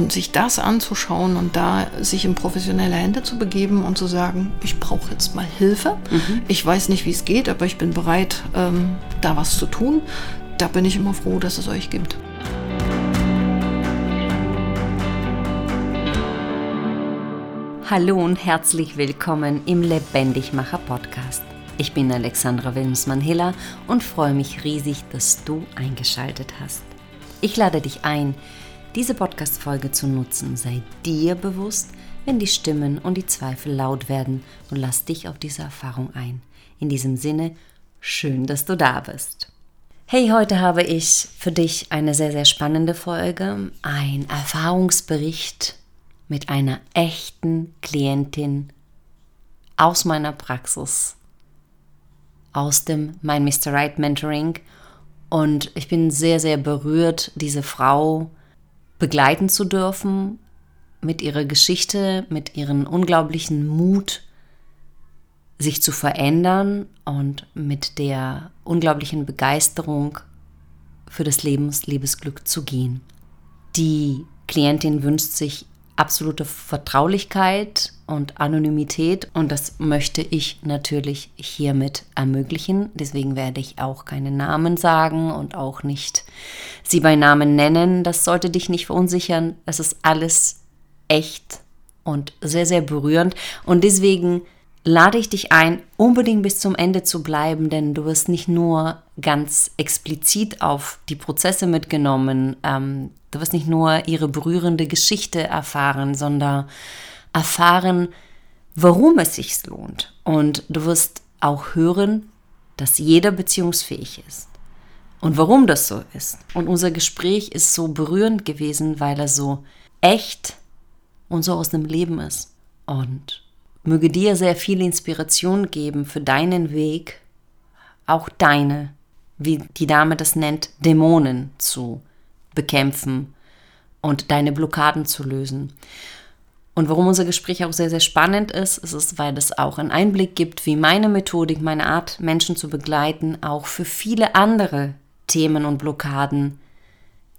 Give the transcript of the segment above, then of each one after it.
Und sich das anzuschauen und da sich in professionelle Hände zu begeben und zu sagen, ich brauche jetzt mal Hilfe. Mhm. Ich weiß nicht, wie es geht, aber ich bin bereit, ähm, da was zu tun. Da bin ich immer froh, dass es euch gibt. Hallo und herzlich willkommen im Lebendigmacher Podcast. Ich bin Alexandra Wilmsmann-Hiller und freue mich riesig, dass du eingeschaltet hast. Ich lade dich ein, diese Podcast-Folge zu nutzen. Sei dir bewusst, wenn die Stimmen und die Zweifel laut werden und lass dich auf diese Erfahrung ein. In diesem Sinne, schön, dass du da bist. Hey, heute habe ich für dich eine sehr, sehr spannende Folge, ein Erfahrungsbericht mit einer echten Klientin aus meiner Praxis, aus dem Mein Mr. Right Mentoring. Und ich bin sehr, sehr berührt, diese Frau begleiten zu dürfen mit ihrer Geschichte, mit ihrem unglaublichen Mut, sich zu verändern und mit der unglaublichen Begeisterung für das Lebens Liebesglück zu gehen. Die Klientin wünscht sich absolute Vertraulichkeit und Anonymität und das möchte ich natürlich hiermit ermöglichen. Deswegen werde ich auch keine Namen sagen und auch nicht sie bei Namen nennen. Das sollte dich nicht verunsichern. Es ist alles echt und sehr, sehr berührend und deswegen lade ich dich ein, unbedingt bis zum Ende zu bleiben, denn du wirst nicht nur ganz explizit auf die Prozesse mitgenommen, ähm, du wirst nicht nur ihre berührende Geschichte erfahren, sondern erfahren, warum es sich lohnt. Und du wirst auch hören, dass jeder beziehungsfähig ist. Und warum das so ist. Und unser Gespräch ist so berührend gewesen, weil er so echt und so aus dem Leben ist. Und möge dir sehr viel Inspiration geben für deinen Weg, auch deine, wie die Dame das nennt, Dämonen zu bekämpfen und deine Blockaden zu lösen. Und warum unser Gespräch auch sehr, sehr spannend ist, ist es, weil es auch einen Einblick gibt, wie meine Methodik, meine Art, Menschen zu begleiten, auch für viele andere Themen und Blockaden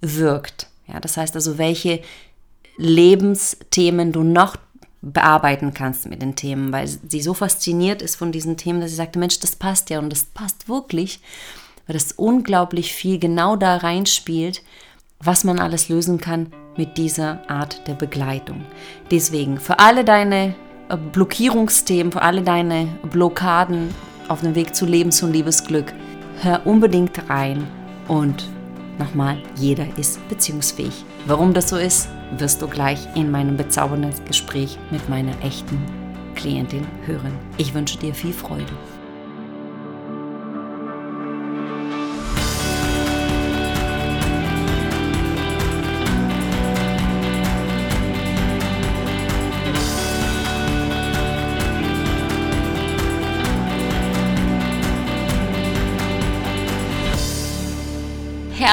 wirkt. Ja, das heißt also, welche Lebensthemen du noch bearbeiten kannst mit den Themen, weil sie so fasziniert ist von diesen Themen, dass sie sagte, Mensch, das passt ja und das passt wirklich, weil das unglaublich viel genau da reinspielt, was man alles lösen kann mit dieser Art der Begleitung. Deswegen für alle deine äh, Blockierungsthemen, für alle deine Blockaden auf dem Weg zu Lebens- und Liebesglück, hör unbedingt rein und nochmal, jeder ist beziehungsfähig. Warum das so ist, wirst du gleich in meinem bezaubernden Gespräch mit meiner echten Klientin hören. Ich wünsche dir viel Freude.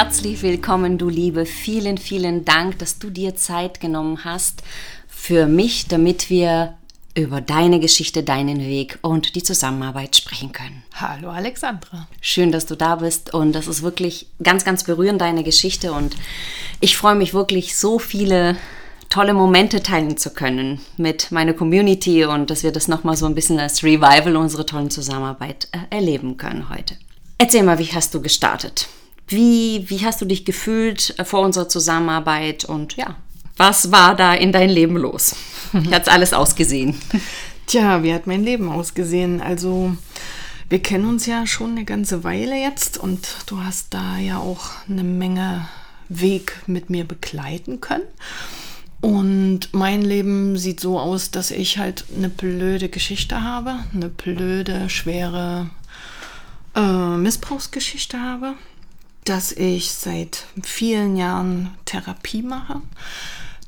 Herzlich willkommen, du Liebe. Vielen, vielen Dank, dass du dir Zeit genommen hast für mich, damit wir über deine Geschichte, deinen Weg und die Zusammenarbeit sprechen können. Hallo Alexandra. Schön, dass du da bist und das ist wirklich ganz, ganz berührend, deine Geschichte und ich freue mich wirklich, so viele tolle Momente teilen zu können mit meiner Community und dass wir das nochmal so ein bisschen als Revival unserer tollen Zusammenarbeit äh, erleben können heute. Erzähl mal, wie hast du gestartet? Wie, wie hast du dich gefühlt äh, vor unserer Zusammenarbeit und ja, was war da in dein Leben los? Wie hat es alles ausgesehen? Tja, wie hat mein Leben ausgesehen? Also, wir kennen uns ja schon eine ganze Weile jetzt und du hast da ja auch eine Menge Weg mit mir begleiten können. Und mein Leben sieht so aus, dass ich halt eine blöde Geschichte habe, eine blöde, schwere äh, Missbrauchsgeschichte habe dass ich seit vielen Jahren Therapie mache,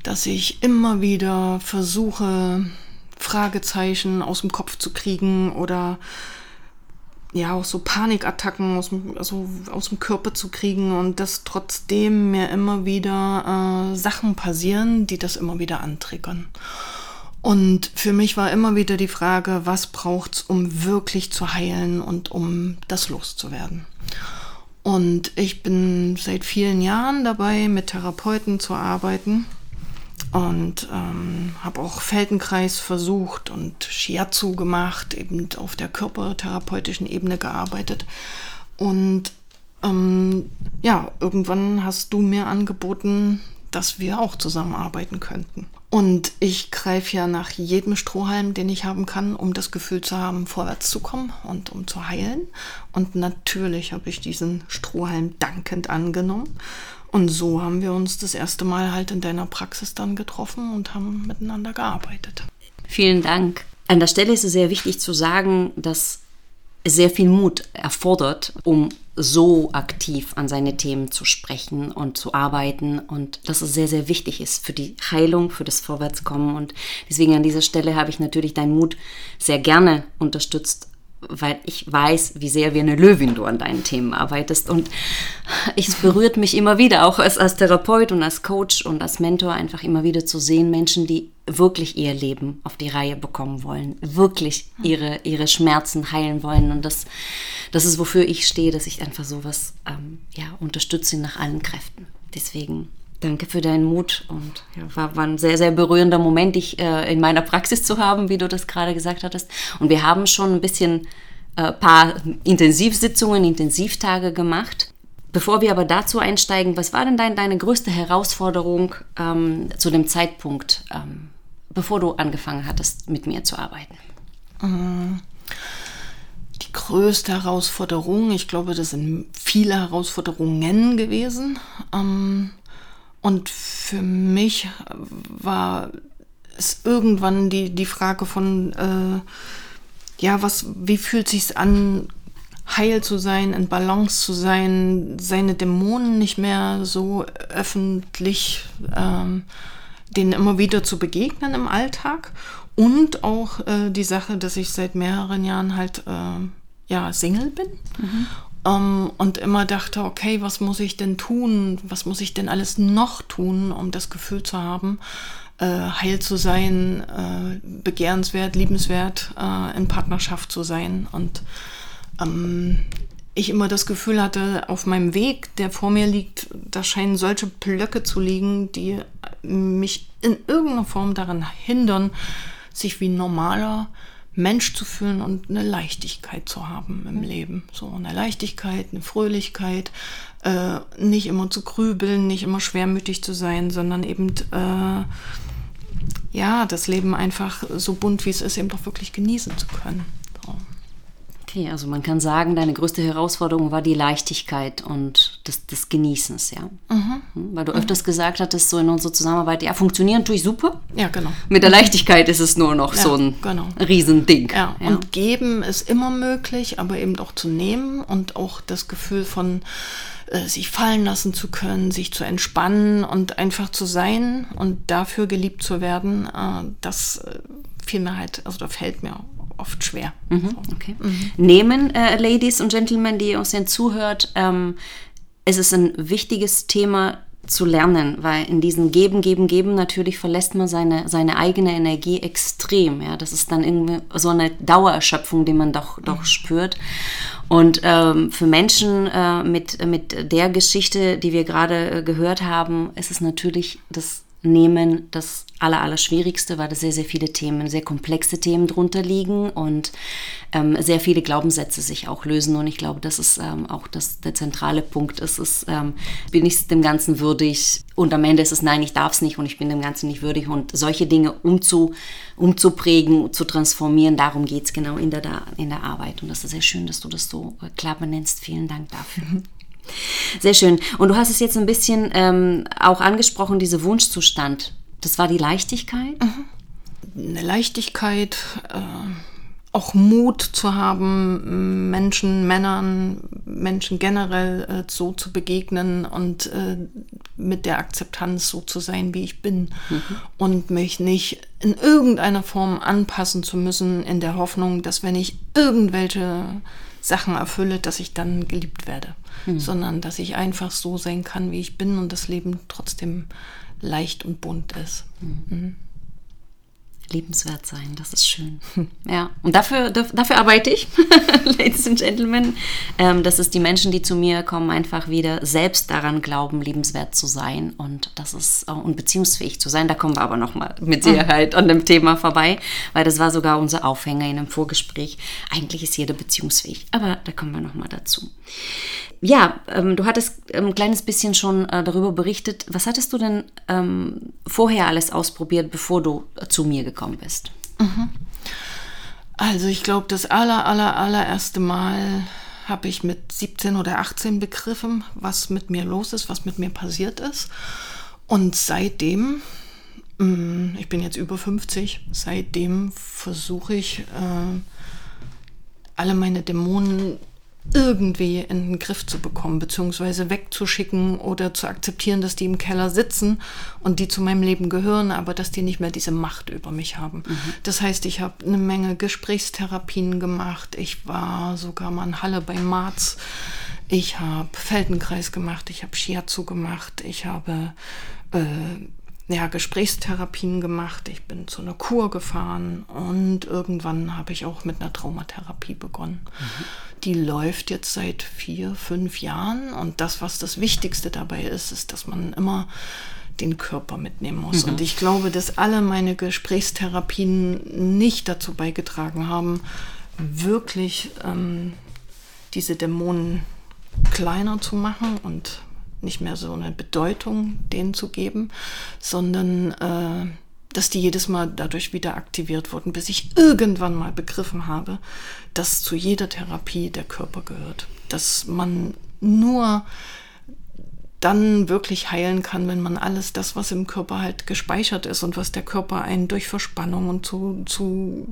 dass ich immer wieder versuche, Fragezeichen aus dem Kopf zu kriegen oder ja auch so Panikattacken aus dem, also aus dem Körper zu kriegen und dass trotzdem mir immer wieder äh, Sachen passieren, die das immer wieder antriggern. Und für mich war immer wieder die Frage, was braucht's, um wirklich zu heilen und um das loszuwerden. Und ich bin seit vielen Jahren dabei, mit Therapeuten zu arbeiten. und ähm, habe auch Feldenkreis versucht und Shiatsu gemacht, eben auf der körpertherapeutischen Ebene gearbeitet. Und ähm, ja, irgendwann hast du mir angeboten, dass wir auch zusammenarbeiten könnten. Und ich greife ja nach jedem Strohhalm, den ich haben kann, um das Gefühl zu haben, vorwärts zu kommen und um zu heilen. Und natürlich habe ich diesen Strohhalm dankend angenommen. Und so haben wir uns das erste Mal halt in deiner Praxis dann getroffen und haben miteinander gearbeitet. Vielen Dank. An der Stelle ist es sehr wichtig zu sagen, dass sehr viel Mut erfordert, um so aktiv an seine Themen zu sprechen und zu arbeiten und dass es sehr, sehr wichtig ist für die Heilung, für das Vorwärtskommen. Und deswegen an dieser Stelle habe ich natürlich deinen Mut sehr gerne unterstützt weil ich weiß, wie sehr wie eine Löwin du an deinen Themen arbeitest. Und es berührt mich immer wieder, auch als, als Therapeut und als Coach und als Mentor, einfach immer wieder zu sehen, Menschen, die wirklich ihr Leben auf die Reihe bekommen wollen, wirklich ihre, ihre Schmerzen heilen wollen. Und das, das ist, wofür ich stehe, dass ich einfach sowas ähm, ja, unterstütze nach allen Kräften. Deswegen Danke für deinen Mut und ja, war, war, ein sehr, sehr berührender Moment, dich äh, in meiner Praxis zu haben, wie du das gerade gesagt hattest. Und wir haben schon ein bisschen äh, paar Intensivsitzungen, Intensivtage gemacht. Bevor wir aber dazu einsteigen, was war denn dein, deine größte Herausforderung ähm, zu dem Zeitpunkt, ähm, bevor du angefangen hattest, mit mir zu arbeiten? Die größte Herausforderung, ich glaube, das sind viele Herausforderungen gewesen. Ähm, und für mich war es irgendwann die, die Frage von, äh, ja, was, wie fühlt sich's an, heil zu sein, in Balance zu sein, seine Dämonen nicht mehr so öffentlich, ähm, denen immer wieder zu begegnen im Alltag und auch äh, die Sache, dass ich seit mehreren Jahren halt äh, ja Single bin mhm. Ähm, und immer dachte, okay, was muss ich denn tun? Was muss ich denn alles noch tun, um das Gefühl zu haben, äh, heil zu sein, äh, begehrenswert, liebenswert, äh, in Partnerschaft zu sein. Und ähm, ich immer das Gefühl hatte, auf meinem Weg, der vor mir liegt, da scheinen solche Blöcke zu liegen, die mich in irgendeiner Form daran hindern, sich wie normaler Mensch zu fühlen und eine Leichtigkeit zu haben im Leben. So eine Leichtigkeit, eine Fröhlichkeit, äh, nicht immer zu grübeln, nicht immer schwermütig zu sein, sondern eben äh, ja, das Leben einfach so bunt wie es ist, eben doch wirklich genießen zu können. Okay, also man kann sagen, deine größte Herausforderung war die Leichtigkeit und des, des Genießens, ja. Mhm. Hm, weil du öfters mhm. gesagt hattest, so in unserer Zusammenarbeit, ja, funktionieren tue ich super. Ja, genau. Mit der Leichtigkeit ist es nur noch ja, so ein genau. Riesending. Ja. ja, und geben ist immer möglich, aber eben auch zu nehmen und auch das Gefühl von äh, sich fallen lassen zu können, sich zu entspannen und einfach zu sein und dafür geliebt zu werden, äh, das äh, fiel mir halt, also da fällt mir oft schwer. Mhm, okay. mhm. Nehmen, äh, Ladies und Gentlemen, die uns hier zuhört, ähm, es ist ein wichtiges Thema zu lernen, weil in diesem Geben, Geben, Geben natürlich verlässt man seine, seine eigene Energie extrem. Ja? Das ist dann irgendwie so eine Dauererschöpfung, die man doch, doch mhm. spürt. Und ähm, für Menschen äh, mit, mit der Geschichte, die wir gerade äh, gehört haben, ist es natürlich das Nehmen das Allerallerschwierigste, weil da sehr, sehr viele Themen, sehr komplexe Themen drunter liegen und ähm, sehr viele Glaubenssätze sich auch lösen. Und ich glaube, das ist ähm, auch das, der zentrale Punkt. Es ist, ähm, bin ich dem Ganzen würdig? Und am Ende ist es, nein, ich darf es nicht und ich bin dem Ganzen nicht würdig. Und solche Dinge umzu, umzuprägen, zu transformieren, darum geht es genau in der, in der Arbeit. Und das ist sehr schön, dass du das so äh, klar benennst. Vielen Dank dafür. Sehr schön. Und du hast es jetzt ein bisschen ähm, auch angesprochen, diese Wunschzustand. Das war die Leichtigkeit? Mhm. Eine Leichtigkeit, äh, auch Mut zu haben, Menschen, Männern, Menschen generell äh, so zu begegnen und äh, mit der Akzeptanz so zu sein, wie ich bin. Mhm. Und mich nicht in irgendeiner Form anpassen zu müssen, in der Hoffnung, dass wenn ich irgendwelche Sachen erfülle, dass ich dann geliebt werde, mhm. sondern dass ich einfach so sein kann, wie ich bin und das Leben trotzdem leicht und bunt ist. Mhm. Liebenswert sein. Das ist schön. Ja, und dafür, dafür arbeite ich, Ladies and Gentlemen, ähm, dass es die Menschen, die zu mir kommen, einfach wieder selbst daran glauben, liebenswert zu sein und das ist äh, und beziehungsfähig zu sein. Da kommen wir aber noch mal mit Sicherheit an dem Thema vorbei, weil das war sogar unser Aufhänger in einem Vorgespräch. Eigentlich ist jeder beziehungsfähig, aber da kommen wir noch mal dazu. Ja, ähm, du hattest ein kleines bisschen schon äh, darüber berichtet. Was hattest du denn ähm, vorher alles ausprobiert, bevor du zu mir gekommen bist? Mhm. Also ich glaube, das aller, aller, allererste Mal habe ich mit 17 oder 18 begriffen, was mit mir los ist, was mit mir passiert ist. Und seitdem, mm, ich bin jetzt über 50, seitdem versuche ich, äh, alle meine Dämonen irgendwie in den Griff zu bekommen, beziehungsweise wegzuschicken oder zu akzeptieren, dass die im Keller sitzen und die zu meinem Leben gehören, aber dass die nicht mehr diese Macht über mich haben. Mhm. Das heißt, ich habe eine Menge Gesprächstherapien gemacht. Ich war sogar mal in Halle bei Marz. Ich habe Feldenkreis gemacht. Ich habe Shiatsu gemacht. Ich habe äh, ja, Gesprächstherapien gemacht, ich bin zu einer Kur gefahren und irgendwann habe ich auch mit einer Traumatherapie begonnen. Mhm. Die läuft jetzt seit vier, fünf Jahren und das, was das Wichtigste dabei ist, ist, dass man immer den Körper mitnehmen muss. Mhm. Und ich glaube, dass alle meine Gesprächstherapien nicht dazu beigetragen haben, wirklich ähm, diese Dämonen kleiner zu machen und nicht mehr so eine Bedeutung denen zu geben, sondern äh, dass die jedes Mal dadurch wieder aktiviert wurden, bis ich irgendwann mal begriffen habe, dass zu jeder Therapie der Körper gehört. Dass man nur dann wirklich heilen kann, wenn man alles das, was im Körper halt gespeichert ist und was der Körper einen durch Verspannung und zu, zu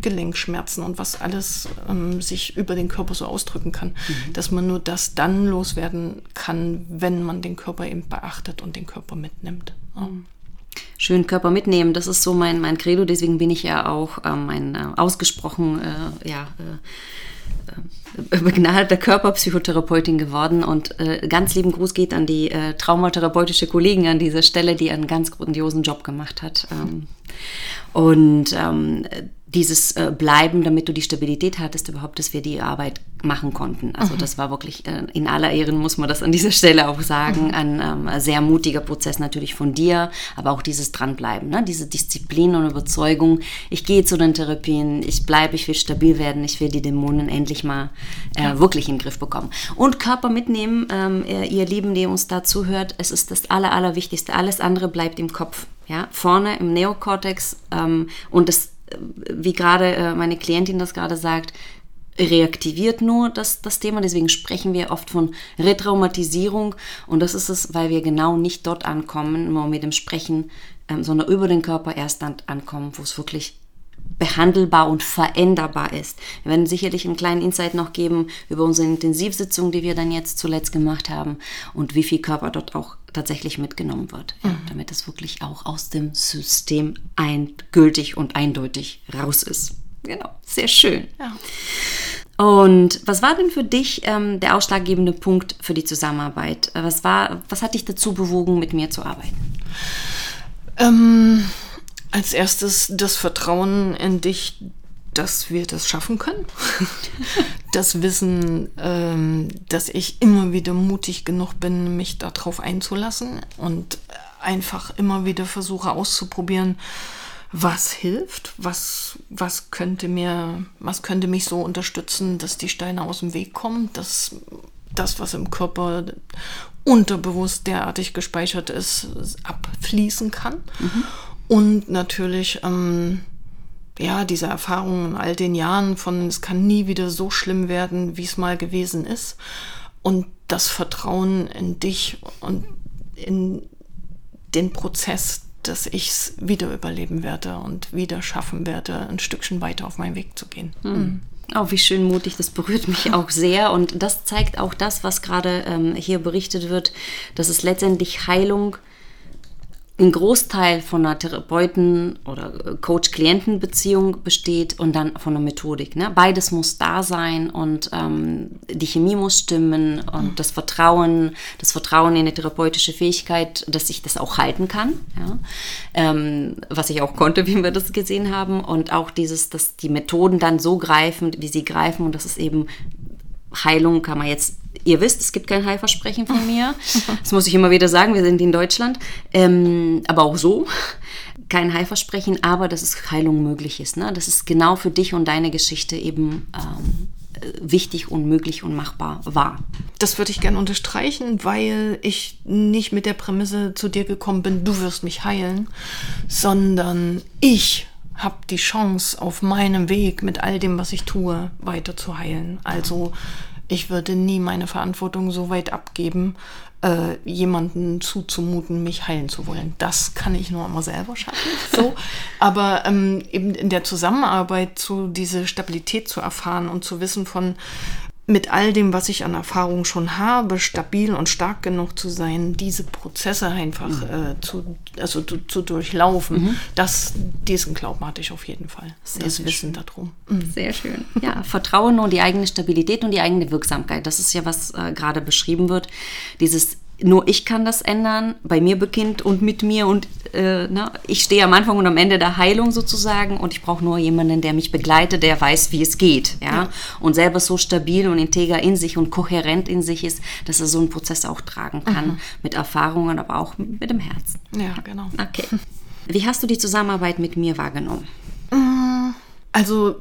Gelenkschmerzen und was alles ähm, sich über den Körper so ausdrücken kann, mhm. dass man nur das dann loswerden kann, wenn man den Körper eben beachtet und den Körper mitnimmt. Mhm. Schön Körper mitnehmen, das ist so mein, mein Credo, deswegen bin ich ja auch ähm, ein äh, ausgesprochen äh, ja, äh, äh, begnadeter Körperpsychotherapeutin geworden und äh, ganz lieben Gruß geht an die äh, traumatherapeutische Kollegin an dieser Stelle, die einen ganz grandiosen Job gemacht hat. Ähm, und ähm, dieses äh, Bleiben, damit du die Stabilität hattest, überhaupt, dass wir die Arbeit machen konnten. Also mhm. das war wirklich äh, in aller Ehren, muss man das an dieser Stelle auch sagen, mhm. ein ähm, sehr mutiger Prozess natürlich von dir, aber auch dieses Dranbleiben, ne? diese Disziplin und Überzeugung. Ich gehe zu den Therapien, ich bleibe, ich will stabil werden, ich will die Dämonen endlich mal äh, ja. wirklich in den Griff bekommen. Und Körper mitnehmen, ähm, ihr Lieben, die uns da zuhört, es ist das Aller, Allerwichtigste. Alles andere bleibt im Kopf. Ja, vorne im Neokortex ähm, und das wie gerade äh, meine Klientin das gerade sagt, reaktiviert nur das, das Thema. Deswegen sprechen wir oft von Retraumatisierung. Und das ist es, weil wir genau nicht dort ankommen, nur mit dem Sprechen, ähm, sondern über den Körper erst dann ankommen, wo es wirklich behandelbar und veränderbar ist. Wir werden sicherlich einen kleinen Insight noch geben über unsere Intensivsitzung, die wir dann jetzt zuletzt gemacht haben und wie viel Körper dort auch tatsächlich mitgenommen wird, mhm. damit es wirklich auch aus dem System endgültig und eindeutig raus ist. Genau, sehr schön. Ja. Und was war denn für dich ähm, der ausschlaggebende Punkt für die Zusammenarbeit? Was, war, was hat dich dazu bewogen, mit mir zu arbeiten? Ähm, als erstes das Vertrauen in dich, dass wir das schaffen können. das Wissen, ähm, dass ich immer wieder mutig genug bin, mich darauf einzulassen und einfach immer wieder versuche auszuprobieren, was hilft, was, was könnte mir, was könnte mich so unterstützen, dass die Steine aus dem Weg kommen, dass das, was im Körper unterbewusst derartig gespeichert ist, abfließen kann. Mhm. Und natürlich ähm, ja, diese Erfahrung in all den Jahren von, es kann nie wieder so schlimm werden, wie es mal gewesen ist. Und das Vertrauen in dich und in den Prozess, dass ich es wieder überleben werde und wieder schaffen werde, ein Stückchen weiter auf meinen Weg zu gehen. Mhm. Oh, wie schön mutig, das berührt mich auch sehr. Und das zeigt auch das, was gerade ähm, hier berichtet wird, dass es letztendlich Heilung ein Großteil von einer Therapeuten- oder Coach-Klienten-Beziehung besteht und dann von einer Methodik. Ne? Beides muss da sein und ähm, die Chemie muss stimmen und das Vertrauen, das Vertrauen in eine therapeutische Fähigkeit, dass ich das auch halten kann, ja? ähm, was ich auch konnte, wie wir das gesehen haben und auch dieses, dass die Methoden dann so greifen, wie sie greifen und dass es eben Heilung kann man jetzt Ihr wisst, es gibt kein Heilversprechen von mir. Das muss ich immer wieder sagen, wir sind in Deutschland. Ähm, aber auch so. Kein Heilversprechen, aber dass es Heilung möglich ist. Ne? Das ist genau für dich und deine Geschichte eben ähm, wichtig und möglich und machbar war. Das würde ich gerne unterstreichen, weil ich nicht mit der Prämisse zu dir gekommen bin, du wirst mich heilen, sondern ich habe die Chance, auf meinem Weg mit all dem, was ich tue, weiter zu heilen. Also ich würde nie meine Verantwortung so weit abgeben, äh, jemanden zuzumuten, mich heilen zu wollen. Das kann ich nur immer selber schaffen. So. Aber ähm, eben in der Zusammenarbeit zu diese Stabilität zu erfahren und zu wissen von, mit all dem, was ich an Erfahrung schon habe, stabil und stark genug zu sein, diese Prozesse einfach mhm. äh, zu, also zu, zu durchlaufen, mhm. das, diesen Glauben hatte ich auf jeden Fall. Sehr das Wissen darum. Mhm. Sehr schön. Ja, Vertrauen und die eigene Stabilität und die eigene Wirksamkeit. Das ist ja, was äh, gerade beschrieben wird. Dieses nur ich kann das ändern, bei mir beginnt und mit mir und äh, na, ich stehe am Anfang und am Ende der Heilung sozusagen und ich brauche nur jemanden, der mich begleitet, der weiß, wie es geht, ja? ja, und selber so stabil und integer in sich und kohärent in sich ist, dass er so einen Prozess auch tragen kann, mhm. mit Erfahrungen, aber auch mit dem Herzen. Ja, genau. Okay. Wie hast du die Zusammenarbeit mit mir wahrgenommen? Also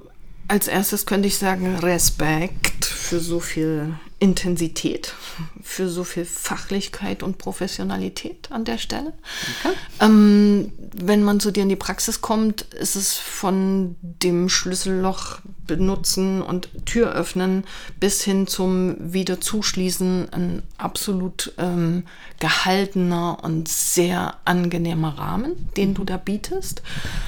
als erstes könnte ich sagen, Respekt für so viel Intensität, für so viel Fachlichkeit und Professionalität an der Stelle. Okay. Ähm, wenn man zu dir in die Praxis kommt, ist es von dem Schlüsselloch benutzen und Tür öffnen bis hin zum wieder zuschließen ein absolut ähm, gehaltener und sehr angenehmer Rahmen, den du da bietest.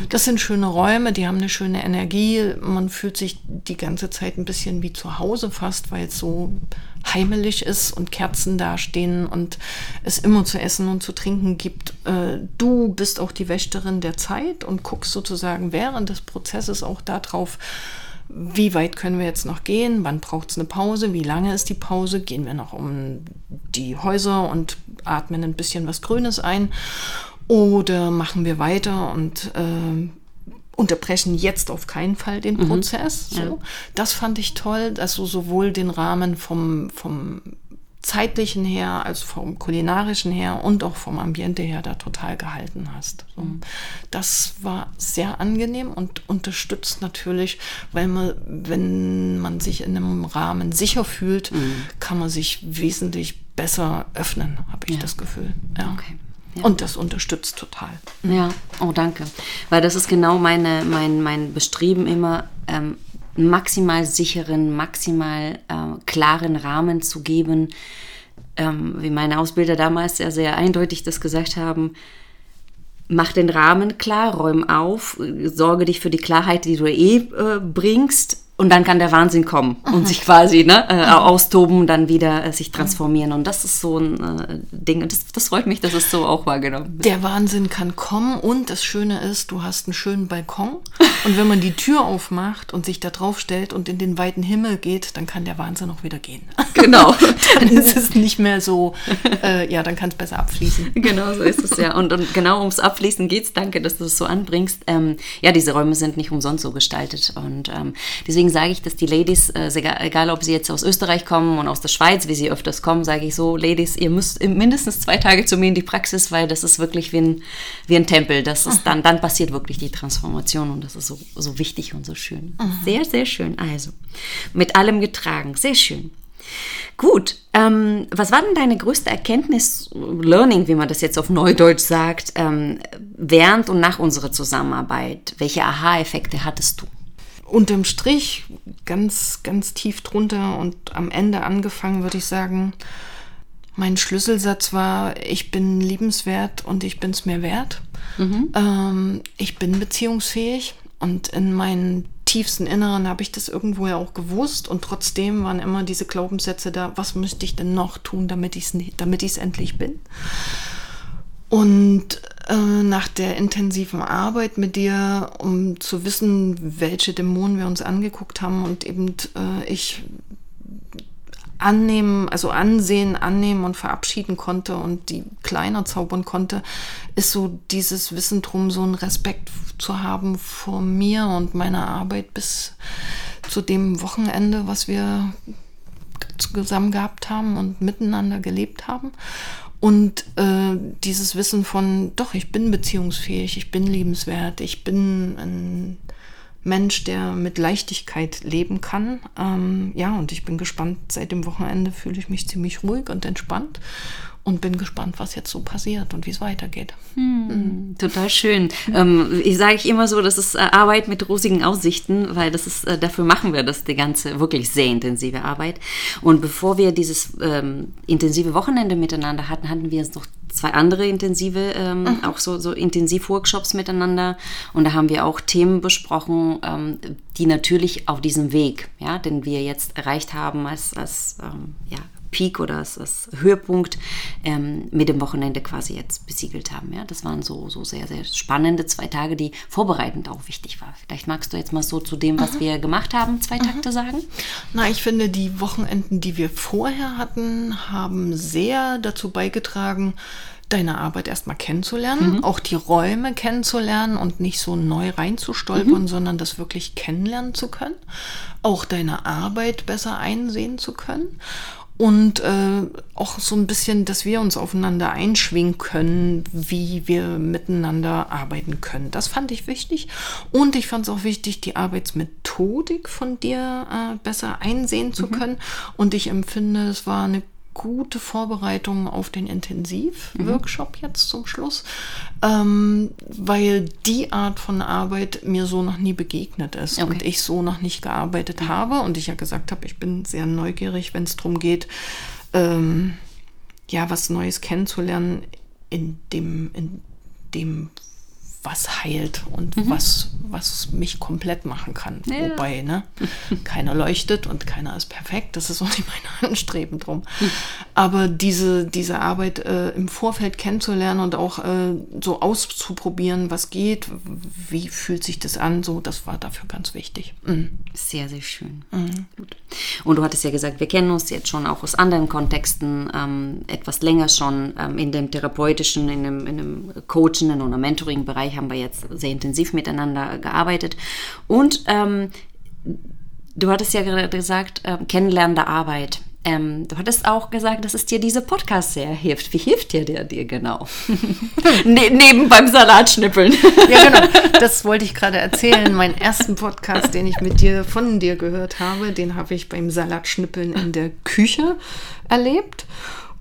Das sind schöne Räume, die haben eine schöne Energie. Man fühlt sich die ganze Zeit ein bisschen wie zu Hause fast, weil es so heimelig ist und Kerzen dastehen und es immer zu essen und zu trinken gibt. Äh, du bist auch die Wächterin der Zeit und guckst sozusagen während des Prozesses auch darauf, wie weit können wir jetzt noch gehen, wann braucht es eine Pause, wie lange ist die Pause, gehen wir noch um die Häuser und atmen ein bisschen was Grünes ein oder machen wir weiter und äh, unterbrechen jetzt auf keinen Fall den mhm. Prozess. So. Ja. Das fand ich toll, dass du sowohl den Rahmen vom, vom zeitlichen her, als vom kulinarischen her und auch vom Ambiente her da total gehalten hast. So. Mhm. Das war sehr angenehm und unterstützt natürlich, weil man, wenn man sich in einem Rahmen sicher fühlt, mhm. kann man sich wesentlich besser öffnen, habe ich ja. das Gefühl. Ja. Okay. Ja. Und das unterstützt total. Ja, oh danke. Weil das ist genau meine, mein, mein Bestreben immer, ähm, maximal sicheren, maximal äh, klaren Rahmen zu geben, ähm, wie meine Ausbilder damals ja sehr eindeutig das gesagt haben, mach den Rahmen klar, räum auf, sorge dich für die Klarheit, die du eh äh, bringst und dann kann der Wahnsinn kommen und mhm. sich quasi ne, äh, austoben, dann wieder äh, sich transformieren. Und das ist so ein äh, Ding. Und das, das freut mich, dass es so auch wahrgenommen wird. Der Wahnsinn kann kommen und das Schöne ist, du hast einen schönen Balkon. Und wenn man die Tür aufmacht und sich da drauf stellt und in den weiten Himmel geht, dann kann der Wahnsinn auch wieder gehen. Genau. dann ist es nicht mehr so, äh, ja, dann kann es besser abfließen. Genau, so ist es ja. Und, und genau ums Abfließen geht es. Danke, dass du es so anbringst. Ähm, ja, diese Räume sind nicht umsonst so gestaltet. Und ähm, deswegen deswegen sage ich, dass die Ladies, äh, egal ob sie jetzt aus Österreich kommen und aus der Schweiz, wie sie öfters kommen, sage ich so, Ladies, ihr müsst mindestens zwei Tage zu mir in die Praxis, weil das ist wirklich wie ein, wie ein Tempel. Das ist dann, dann passiert wirklich die Transformation und das ist so, so wichtig und so schön. Mhm. Sehr, sehr schön. Also, mit allem getragen. Sehr schön. Gut, ähm, was war denn deine größte Erkenntnis, Learning, wie man das jetzt auf Neudeutsch sagt, ähm, während und nach unserer Zusammenarbeit? Welche Aha-Effekte hattest du? Unterm Strich ganz, ganz tief drunter und am Ende angefangen, würde ich sagen, mein Schlüsselsatz war, ich bin liebenswert und ich bin es mir wert. Mhm. Ähm, ich bin beziehungsfähig und in meinen tiefsten Inneren habe ich das irgendwo ja auch gewusst und trotzdem waren immer diese Glaubenssätze da, was müsste ich denn noch tun, damit ich es damit endlich bin. Und äh, nach der intensiven Arbeit mit dir, um zu wissen, welche Dämonen wir uns angeguckt haben und eben äh, ich annehmen, also ansehen, annehmen und verabschieden konnte und die kleiner zaubern konnte, ist so dieses Wissen drum, so einen Respekt zu haben vor mir und meiner Arbeit bis zu dem Wochenende, was wir zusammen gehabt haben und miteinander gelebt haben. Und äh, dieses Wissen von, doch, ich bin beziehungsfähig, ich bin liebenswert, ich bin ein Mensch, der mit Leichtigkeit leben kann. Ähm, ja, und ich bin gespannt. Seit dem Wochenende fühle ich mich ziemlich ruhig und entspannt und bin gespannt, was jetzt so passiert und wie es weitergeht. Hm, mhm. Total schön. Ähm, ich sage ich immer so, das ist äh, Arbeit mit rosigen Aussichten, weil das ist, äh, dafür machen wir das die ganze wirklich sehr intensive Arbeit. Und bevor wir dieses ähm, intensive Wochenende miteinander hatten, hatten wir jetzt noch zwei andere intensive, ähm, mhm. auch so, so Intensivworkshops miteinander. Und da haben wir auch Themen besprochen, ähm, die natürlich auf diesem Weg, ja, den wir jetzt erreicht haben als, als ähm, ja, Peak oder als, als Höhepunkt ähm, mit dem Wochenende quasi jetzt besiegelt haben. Ja, das waren so, so sehr, sehr spannende zwei Tage, die vorbereitend auch wichtig waren. Vielleicht magst du jetzt mal so zu dem, was mhm. wir gemacht haben, zwei Takte mhm. sagen? Na, ich finde, die Wochenenden, die wir vorher hatten, haben sehr dazu beigetragen, deine Arbeit erstmal kennenzulernen, mhm. auch die Räume kennenzulernen und nicht so neu reinzustolpern, mhm. sondern das wirklich kennenlernen zu können, auch deine Arbeit besser einsehen zu können und äh, auch so ein bisschen, dass wir uns aufeinander einschwingen können, wie wir miteinander arbeiten können. Das fand ich wichtig. Und ich fand es auch wichtig, die Arbeitsmethodik von dir äh, besser einsehen zu mhm. können. Und ich empfinde, es war eine gute Vorbereitung auf den Intensivworkshop mhm. jetzt zum Schluss, ähm, weil die Art von Arbeit mir so noch nie begegnet ist okay. und ich so noch nicht gearbeitet mhm. habe und ich ja gesagt habe, ich bin sehr neugierig, wenn es darum geht, ähm, ja, was Neues kennenzulernen in dem, in dem was heilt und mhm. was, was mich komplett machen kann. Ja. Wobei, ne, keiner leuchtet und keiner ist perfekt. Das ist auch nicht mein Anstreben drum. Aber diese, diese Arbeit äh, im Vorfeld kennenzulernen und auch äh, so auszuprobieren, was geht, wie fühlt sich das an, so, das war dafür ganz wichtig. Mhm. Sehr, sehr schön. Mhm. Gut. Und du hattest ja gesagt, wir kennen uns jetzt schon auch aus anderen Kontexten, ähm, etwas länger schon ähm, in dem therapeutischen, in dem, in dem coachenden oder Mentoring-Bereich haben wir jetzt sehr intensiv miteinander gearbeitet. Und ähm, du hattest ja gerade gesagt, äh, kennenlernende Arbeit. Ähm, du hattest auch gesagt, dass es dir diese Podcast sehr hilft. Wie hilft dir der dir genau? ne neben beim Salatschnippeln. ja, genau. Das wollte ich gerade erzählen. Meinen ersten Podcast, den ich mit dir von dir gehört habe, den habe ich beim Salatschnippeln in der Küche erlebt.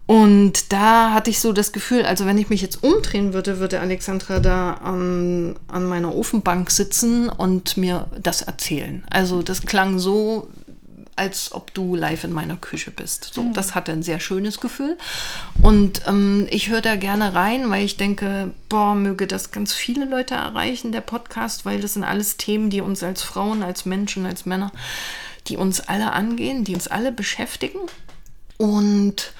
Und da hatte ich so das Gefühl, also wenn ich mich jetzt umdrehen würde, würde Alexandra da an, an meiner Ofenbank sitzen und mir das erzählen. Also das klang so, als ob du live in meiner Küche bist. So, mhm. das hatte ein sehr schönes Gefühl. Und ähm, ich höre da gerne rein, weil ich denke, boah, möge das ganz viele Leute erreichen, der Podcast, weil das sind alles Themen, die uns als Frauen, als Menschen, als Männer, die uns alle angehen, die uns alle beschäftigen. Und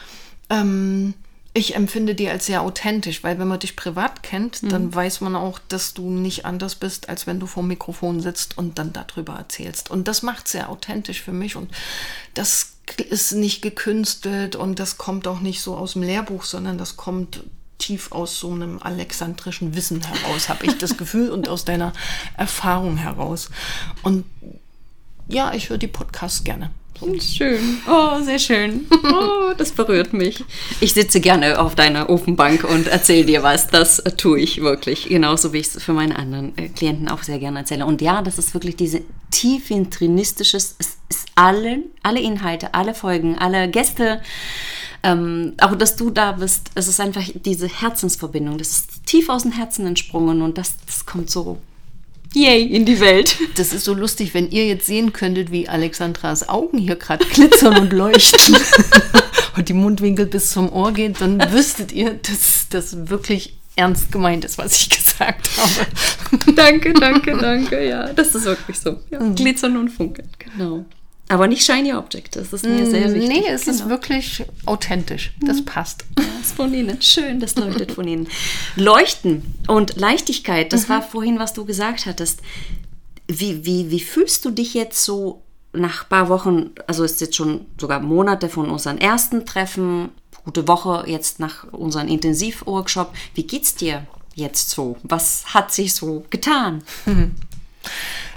ähm, ich empfinde die als sehr authentisch, weil wenn man dich privat kennt, mhm. dann weiß man auch, dass du nicht anders bist, als wenn du vor dem Mikrofon sitzt und dann darüber erzählst. Und das macht sehr authentisch für mich und das ist nicht gekünstelt und das kommt auch nicht so aus dem Lehrbuch, sondern das kommt tief aus so einem alexandrischen Wissen heraus, habe ich das Gefühl, und aus deiner Erfahrung heraus. Und ja, ich höre die Podcasts gerne. Schön. Oh, sehr schön. Oh, das berührt mich. Ich sitze gerne auf deiner Ofenbank und erzähle dir was. Das tue ich wirklich. Genauso wie ich es für meine anderen äh, Klienten auch sehr gerne erzähle. Und ja, das ist wirklich diese tief intrinistisches, es ist alle, alle Inhalte, alle Folgen, alle Gäste, ähm, auch dass du da bist, es ist einfach diese Herzensverbindung. Das ist tief aus dem Herzen entsprungen und das, das kommt so Yay, in die Welt. Das ist so lustig, wenn ihr jetzt sehen könntet, wie Alexandras Augen hier gerade glitzern und leuchten und die Mundwinkel bis zum Ohr gehen, dann wüsstet ihr, dass das wirklich ernst gemeint ist, was ich gesagt habe. danke, danke, danke. Ja, das ist wirklich so. Ja, mhm. Glitzern und funkeln, genau. Aber nicht Shiny Object, das ist mir sehr wichtig. Nee, es genau. ist wirklich authentisch. Das mhm. passt. Das ist von Ihnen. Schön, das leuchtet von Ihnen. Leuchten und Leichtigkeit, das mhm. war vorhin, was du gesagt hattest. Wie, wie, wie fühlst du dich jetzt so nach ein paar Wochen, also ist jetzt schon sogar Monate von unseren ersten Treffen, gute Woche jetzt nach unserem Intensivworkshop. Wie geht's dir jetzt so? Was hat sich so getan? Mhm.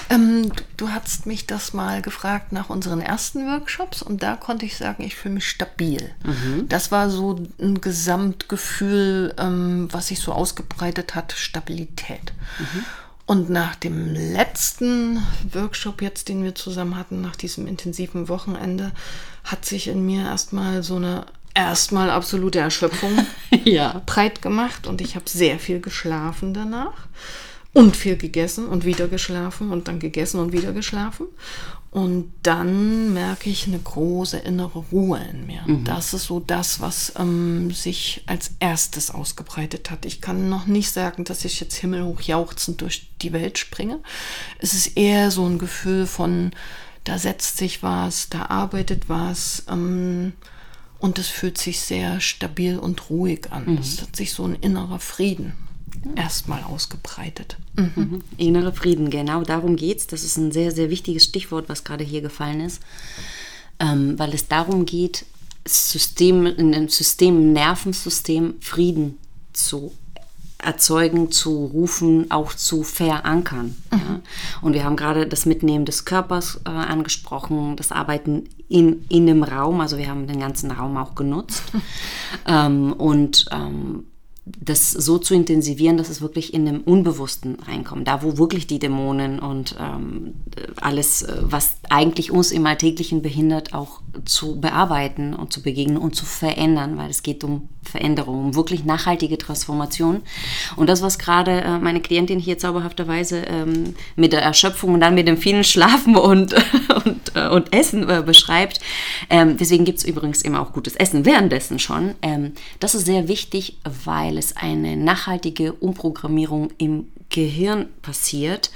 Ähm, du, hast mich das mal gefragt nach unseren ersten Workshops und da konnte ich sagen, ich fühle mich stabil. Mhm. Das war so ein Gesamtgefühl, ähm, was sich so ausgebreitet hat, Stabilität. Mhm. Und nach dem letzten Workshop jetzt, den wir zusammen hatten, nach diesem intensiven Wochenende, hat sich in mir erstmal so eine erstmal absolute Erschöpfung ja. breit gemacht und ich habe sehr viel geschlafen danach und viel gegessen und wieder geschlafen und dann gegessen und wieder geschlafen. Und dann merke ich eine große innere Ruhe in mir. Mhm. Das ist so das, was ähm, sich als erstes ausgebreitet hat. Ich kann noch nicht sagen, dass ich jetzt himmelhoch jauchzend durch die Welt springe. Es ist eher so ein Gefühl von, da setzt sich was, da arbeitet was. Ähm, und es fühlt sich sehr stabil und ruhig an. Mhm. Es hat sich so ein innerer Frieden erstmal ausgebreitet. Mhm. Innere Frieden, genau darum geht es. Das ist ein sehr, sehr wichtiges Stichwort, was gerade hier gefallen ist, ähm, weil es darum geht, System, in einem System, im Nervensystem Frieden zu erzeugen, zu rufen, auch zu verankern. Mhm. Ja. Und wir haben gerade das Mitnehmen des Körpers äh, angesprochen, das Arbeiten in, in dem Raum, also wir haben den ganzen Raum auch genutzt. ähm, und ähm, das so zu intensivieren, dass es wirklich in dem Unbewussten reinkommt, da wo wirklich die Dämonen und ähm, alles, äh, was eigentlich uns im Alltäglichen behindert, auch zu bearbeiten und zu begegnen und zu verändern, weil es geht um Veränderung, um wirklich nachhaltige Transformation. Und das, was gerade äh, meine Klientin hier zauberhafterweise ähm, mit der Erschöpfung und dann mit dem vielen Schlafen und, und, äh, und Essen äh, beschreibt, ähm, deswegen gibt es übrigens immer auch gutes Essen währenddessen schon. Ähm, das ist sehr wichtig, weil es eine nachhaltige Umprogrammierung im Gehirn passiert.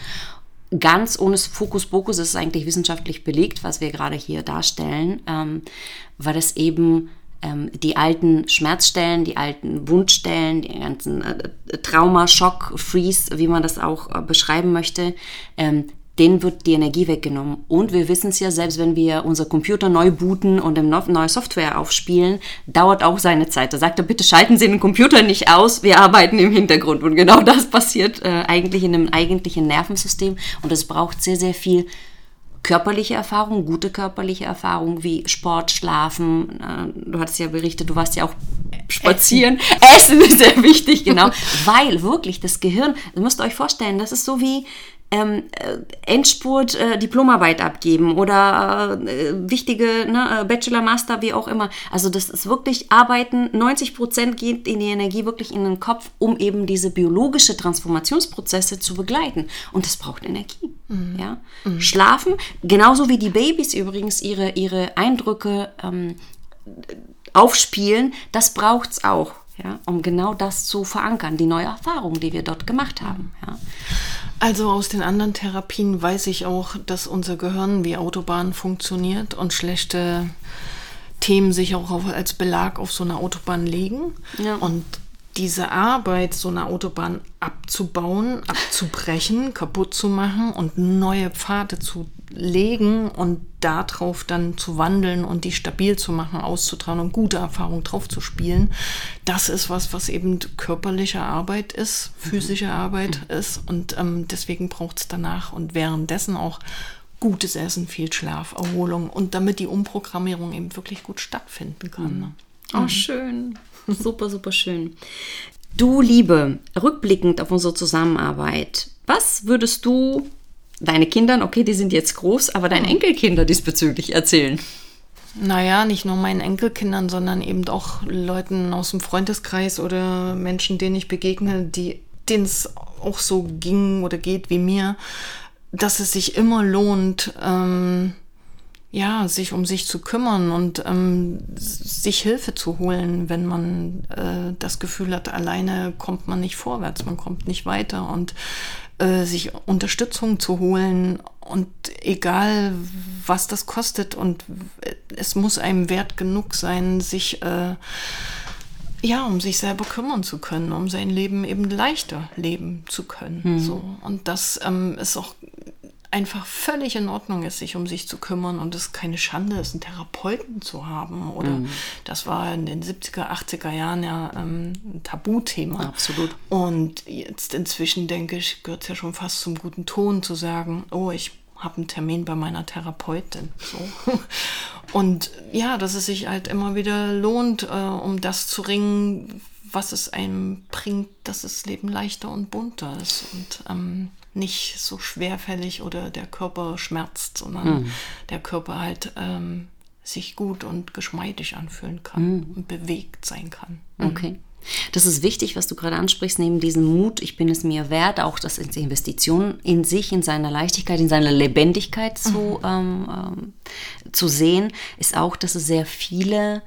Ganz ohne Fokus-Bokus ist eigentlich wissenschaftlich belegt, was wir gerade hier darstellen, ähm, weil es eben ähm, die alten Schmerzstellen, die alten Wundstellen, die ganzen äh, Trauma, Schock, Freeze, wie man das auch äh, beschreiben möchte, ähm, denen wird die Energie weggenommen. Und wir wissen es ja, selbst wenn wir unser Computer neu booten und neue Software aufspielen, dauert auch seine Zeit. Da sagt er, bitte schalten Sie den Computer nicht aus, wir arbeiten im Hintergrund. Und genau das passiert äh, eigentlich in einem eigentlichen Nervensystem. Und es braucht sehr, sehr viel körperliche Erfahrung, gute körperliche Erfahrung wie Sport, Schlafen. Äh, du hattest ja berichtet, du warst ja auch spazieren. Essen, Essen ist sehr wichtig, genau. Weil wirklich das Gehirn, ihr müsst euch vorstellen, das ist so wie, ähm, äh, Endspurt äh, Diplomarbeit abgeben oder äh, wichtige ne, äh, Bachelor, Master, wie auch immer. Also das ist wirklich Arbeiten. 90 Prozent geht in die Energie wirklich in den Kopf, um eben diese biologische Transformationsprozesse zu begleiten. Und das braucht Energie. Mhm. Ja? Mhm. Schlafen, genauso wie die Babys übrigens ihre, ihre Eindrücke ähm, aufspielen, das braucht es auch. Ja, um genau das zu verankern, die neue Erfahrung, die wir dort gemacht haben. Ja. Also aus den anderen Therapien weiß ich auch, dass unser Gehirn wie Autobahn funktioniert und schlechte Themen sich auch als Belag auf so einer Autobahn legen. Ja. Und diese Arbeit, so eine Autobahn abzubauen, abzubrechen, kaputt zu machen und neue Pfade zu legen und darauf dann zu wandeln und die stabil zu machen, auszutragen und gute Erfahrungen drauf zu spielen, das ist was, was eben körperliche Arbeit ist, physische mhm. Arbeit mhm. ist und ähm, deswegen braucht es danach und währenddessen auch gutes Essen, viel Schlaf, Erholung und damit die Umprogrammierung eben wirklich gut stattfinden kann. Ne? Oh, mhm. schön. Super, super schön. Du, Liebe, rückblickend auf unsere Zusammenarbeit, was würdest du deine Kindern, okay, die sind jetzt groß, aber deinen Enkelkinder diesbezüglich erzählen? Naja, nicht nur meinen Enkelkindern, sondern eben auch Leuten aus dem Freundeskreis oder Menschen, denen ich begegne, die, denen es auch so ging oder geht wie mir, dass es sich immer lohnt, ähm, ja, sich um sich zu kümmern und ähm, sich Hilfe zu holen, wenn man äh, das Gefühl hat, alleine kommt man nicht vorwärts, man kommt nicht weiter und äh, sich Unterstützung zu holen und egal, was das kostet und es muss einem wert genug sein, sich äh, ja, um sich selber kümmern zu können, um sein Leben eben leichter leben zu können. Mhm. So. Und das ähm, ist auch einfach völlig in Ordnung ist, sich um sich zu kümmern und es keine Schande ist, einen Therapeuten zu haben. Oder mhm. das war in den 70er, 80er Jahren ja ähm, ein Tabuthema. Absolut. Und jetzt inzwischen, denke ich, gehört es ja schon fast zum guten Ton zu sagen, oh, ich habe einen Termin bei meiner Therapeutin. So. Und ja, dass es sich halt immer wieder lohnt, äh, um das zu ringen, was es einem bringt, dass das Leben leichter und bunter ist. Und ähm, nicht so schwerfällig oder der Körper schmerzt, sondern mhm. der Körper halt ähm, sich gut und geschmeidig anfühlen kann mhm. und bewegt sein kann. Mhm. Okay. Das ist wichtig, was du gerade ansprichst, neben diesem Mut, ich bin es mir wert, auch das Investition in sich, in seiner Leichtigkeit, in seiner Lebendigkeit zu, mhm. ähm, ähm, zu sehen, ist auch, dass es sehr viele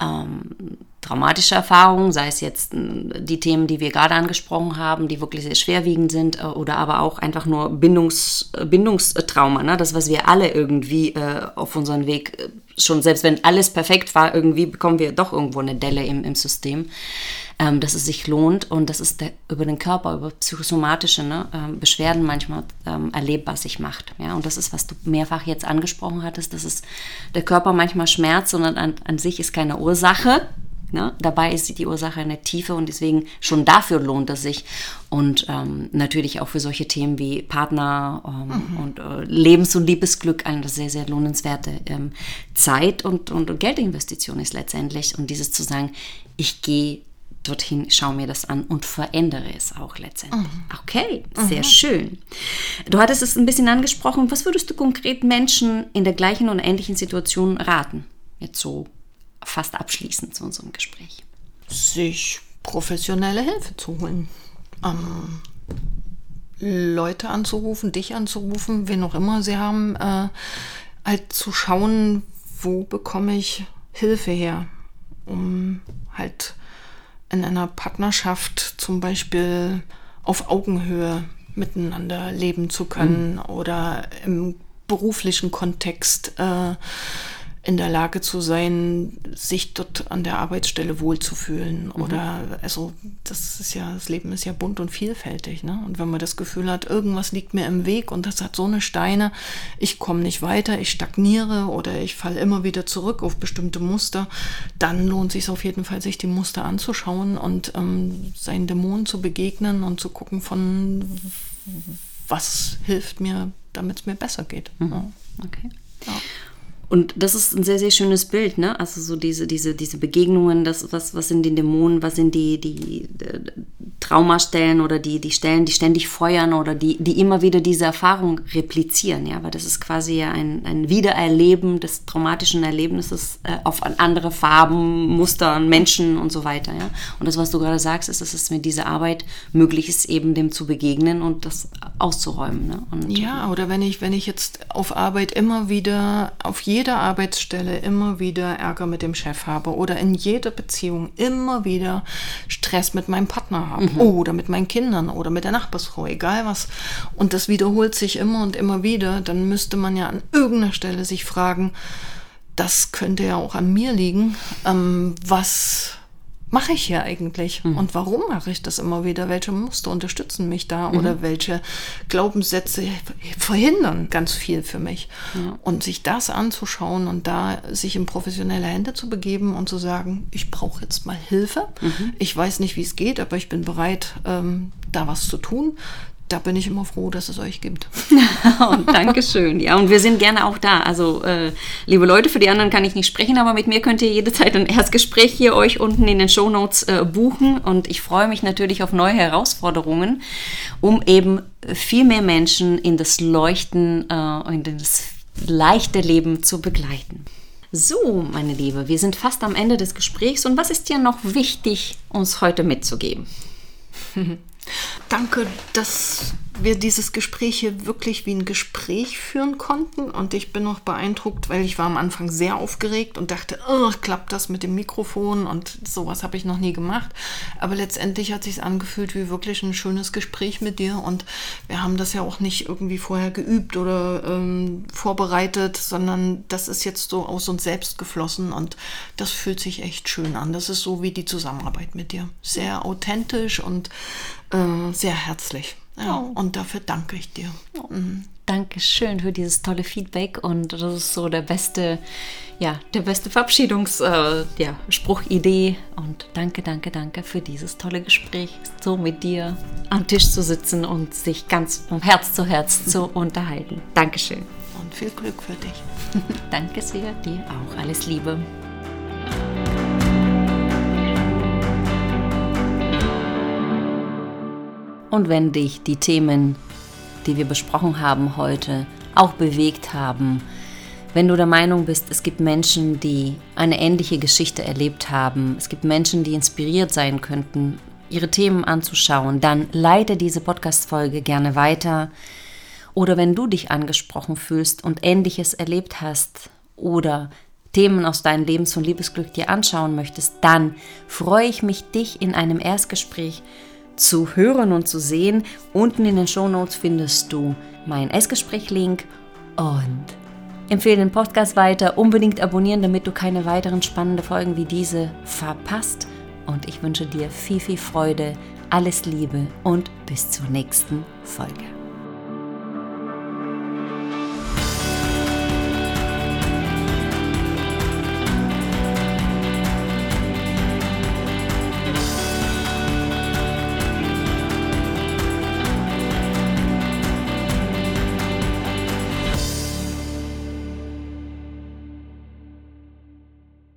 ähm, traumatische Erfahrungen, sei es jetzt äh, die Themen, die wir gerade angesprochen haben, die wirklich sehr schwerwiegend sind, äh, oder aber auch einfach nur Bindungs, äh, Bindungstrauma, ne? das, was wir alle irgendwie äh, auf unseren Weg, schon selbst wenn alles perfekt war, irgendwie bekommen wir doch irgendwo eine Delle im, im System, ähm, dass es sich lohnt und das ist der, über den Körper, über psychosomatische ne, ähm, Beschwerden manchmal ähm, erlebbar sich macht. Ja? Und das ist, was du mehrfach jetzt angesprochen hattest, dass es der Körper manchmal schmerzt, sondern an, an sich ist keine Ursache, Ne? Dabei ist die Ursache eine Tiefe und deswegen schon dafür lohnt es sich. Und ähm, natürlich auch für solche Themen wie Partner ähm, mhm. und äh, Lebens- und Liebesglück eine sehr, sehr lohnenswerte ähm, Zeit und, und Geldinvestition ist letztendlich. Und dieses zu sagen, ich gehe dorthin, schaue mir das an und verändere es auch letztendlich. Mhm. Okay, sehr mhm. schön. Du hattest es ein bisschen angesprochen. Was würdest du konkret Menschen in der gleichen und ähnlichen Situation raten? Jetzt so fast abschließend zu unserem Gespräch. Sich professionelle Hilfe zu holen. Ähm, Leute anzurufen, dich anzurufen, wen auch immer sie haben, äh, halt zu schauen, wo bekomme ich Hilfe her, um halt in einer Partnerschaft zum Beispiel auf Augenhöhe miteinander leben zu können mhm. oder im beruflichen Kontext äh, in der Lage zu sein, sich dort an der Arbeitsstelle wohlzufühlen. Mhm. Oder also das ist ja, das Leben ist ja bunt und vielfältig. Ne? Und wenn man das Gefühl hat, irgendwas liegt mir im Weg und das hat so eine Steine, ich komme nicht weiter, ich stagniere oder ich falle immer wieder zurück auf bestimmte Muster, dann lohnt sich auf jeden Fall, sich die Muster anzuschauen und ähm, seinen Dämonen zu begegnen und zu gucken von was hilft mir, damit es mir besser geht. Mhm. Ja. Okay. Ja. Und das ist ein sehr, sehr schönes Bild, ne? Also so diese, diese, diese Begegnungen, das, was, was sind die Dämonen, was sind die, die, äh, Traumastellen oder die, die Stellen, die ständig feuern oder die, die immer wieder diese Erfahrung replizieren, ja, weil das ist quasi ja ein, ein Wiedererleben des traumatischen Erlebnisses äh, auf andere Farben, Muster, Menschen und so weiter, ja. Und das, was du gerade sagst, ist, dass es mit dieser Arbeit möglich ist, eben dem zu begegnen und das auszuräumen, ne? Und, ja, oder wenn ich, wenn ich jetzt auf Arbeit immer wieder auf jeden jeder Arbeitsstelle immer wieder Ärger mit dem Chef habe oder in jeder Beziehung immer wieder Stress mit meinem Partner habe mhm. oder mit meinen Kindern oder mit der Nachbarsfrau, egal was. Und das wiederholt sich immer und immer wieder, dann müsste man ja an irgendeiner Stelle sich fragen, das könnte ja auch an mir liegen, ähm, was mache ich hier eigentlich? Mhm. Und warum mache ich das immer wieder? Welche Muster unterstützen mich da? Mhm. Oder welche Glaubenssätze verhindern ganz viel für mich? Ja. Und sich das anzuschauen und da sich in professionelle Hände zu begeben und zu sagen, ich brauche jetzt mal Hilfe. Mhm. Ich weiß nicht, wie es geht, aber ich bin bereit, ähm, da was zu tun da bin ich immer froh, dass es euch gibt. und Dankeschön. Ja, und wir sind gerne auch da. Also, äh, liebe Leute, für die anderen kann ich nicht sprechen, aber mit mir könnt ihr jederzeit ein Erstgespräch hier euch unten in den Show Notes äh, buchen. Und ich freue mich natürlich auf neue Herausforderungen, um eben viel mehr Menschen in das Leuchten, äh, in das leichte Leben zu begleiten. So, meine Liebe, wir sind fast am Ende des Gesprächs. Und was ist dir noch wichtig, uns heute mitzugeben? Danke, dass wir dieses Gespräch hier wirklich wie ein Gespräch führen konnten. Und ich bin noch beeindruckt, weil ich war am Anfang sehr aufgeregt und dachte, klappt das mit dem Mikrofon und sowas habe ich noch nie gemacht. Aber letztendlich hat sich angefühlt wie wirklich ein schönes Gespräch mit dir. Und wir haben das ja auch nicht irgendwie vorher geübt oder ähm, vorbereitet, sondern das ist jetzt so aus uns selbst geflossen und das fühlt sich echt schön an. Das ist so wie die Zusammenarbeit mit dir. Sehr authentisch und äh, sehr herzlich. Ja, oh. und dafür danke ich dir. Oh. Mhm. Dankeschön für dieses tolle Feedback und das ist so der beste, ja, der beste Verabschiedungsspruch, äh, ja, und danke, danke, danke für dieses tolle Gespräch, so mit dir am Tisch zu sitzen und sich ganz von Herz zu Herz zu unterhalten. Dankeschön. Und viel Glück für dich. danke sehr, dir auch. Alles Liebe. Und wenn dich die Themen, die wir besprochen haben heute, auch bewegt haben, wenn du der Meinung bist, es gibt Menschen, die eine ähnliche Geschichte erlebt haben, es gibt Menschen, die inspiriert sein könnten, ihre Themen anzuschauen, dann leite diese Podcast-Folge gerne weiter. Oder wenn du dich angesprochen fühlst und Ähnliches erlebt hast oder Themen aus deinem Lebens- und Liebesglück dir anschauen möchtest, dann freue ich mich, dich in einem Erstgespräch zu hören und zu sehen. Unten in den Show Notes findest du meinen Essgespräch-Link und empfehle den Podcast weiter. Unbedingt abonnieren, damit du keine weiteren spannenden Folgen wie diese verpasst. Und ich wünsche dir viel, viel Freude, alles Liebe und bis zur nächsten Folge.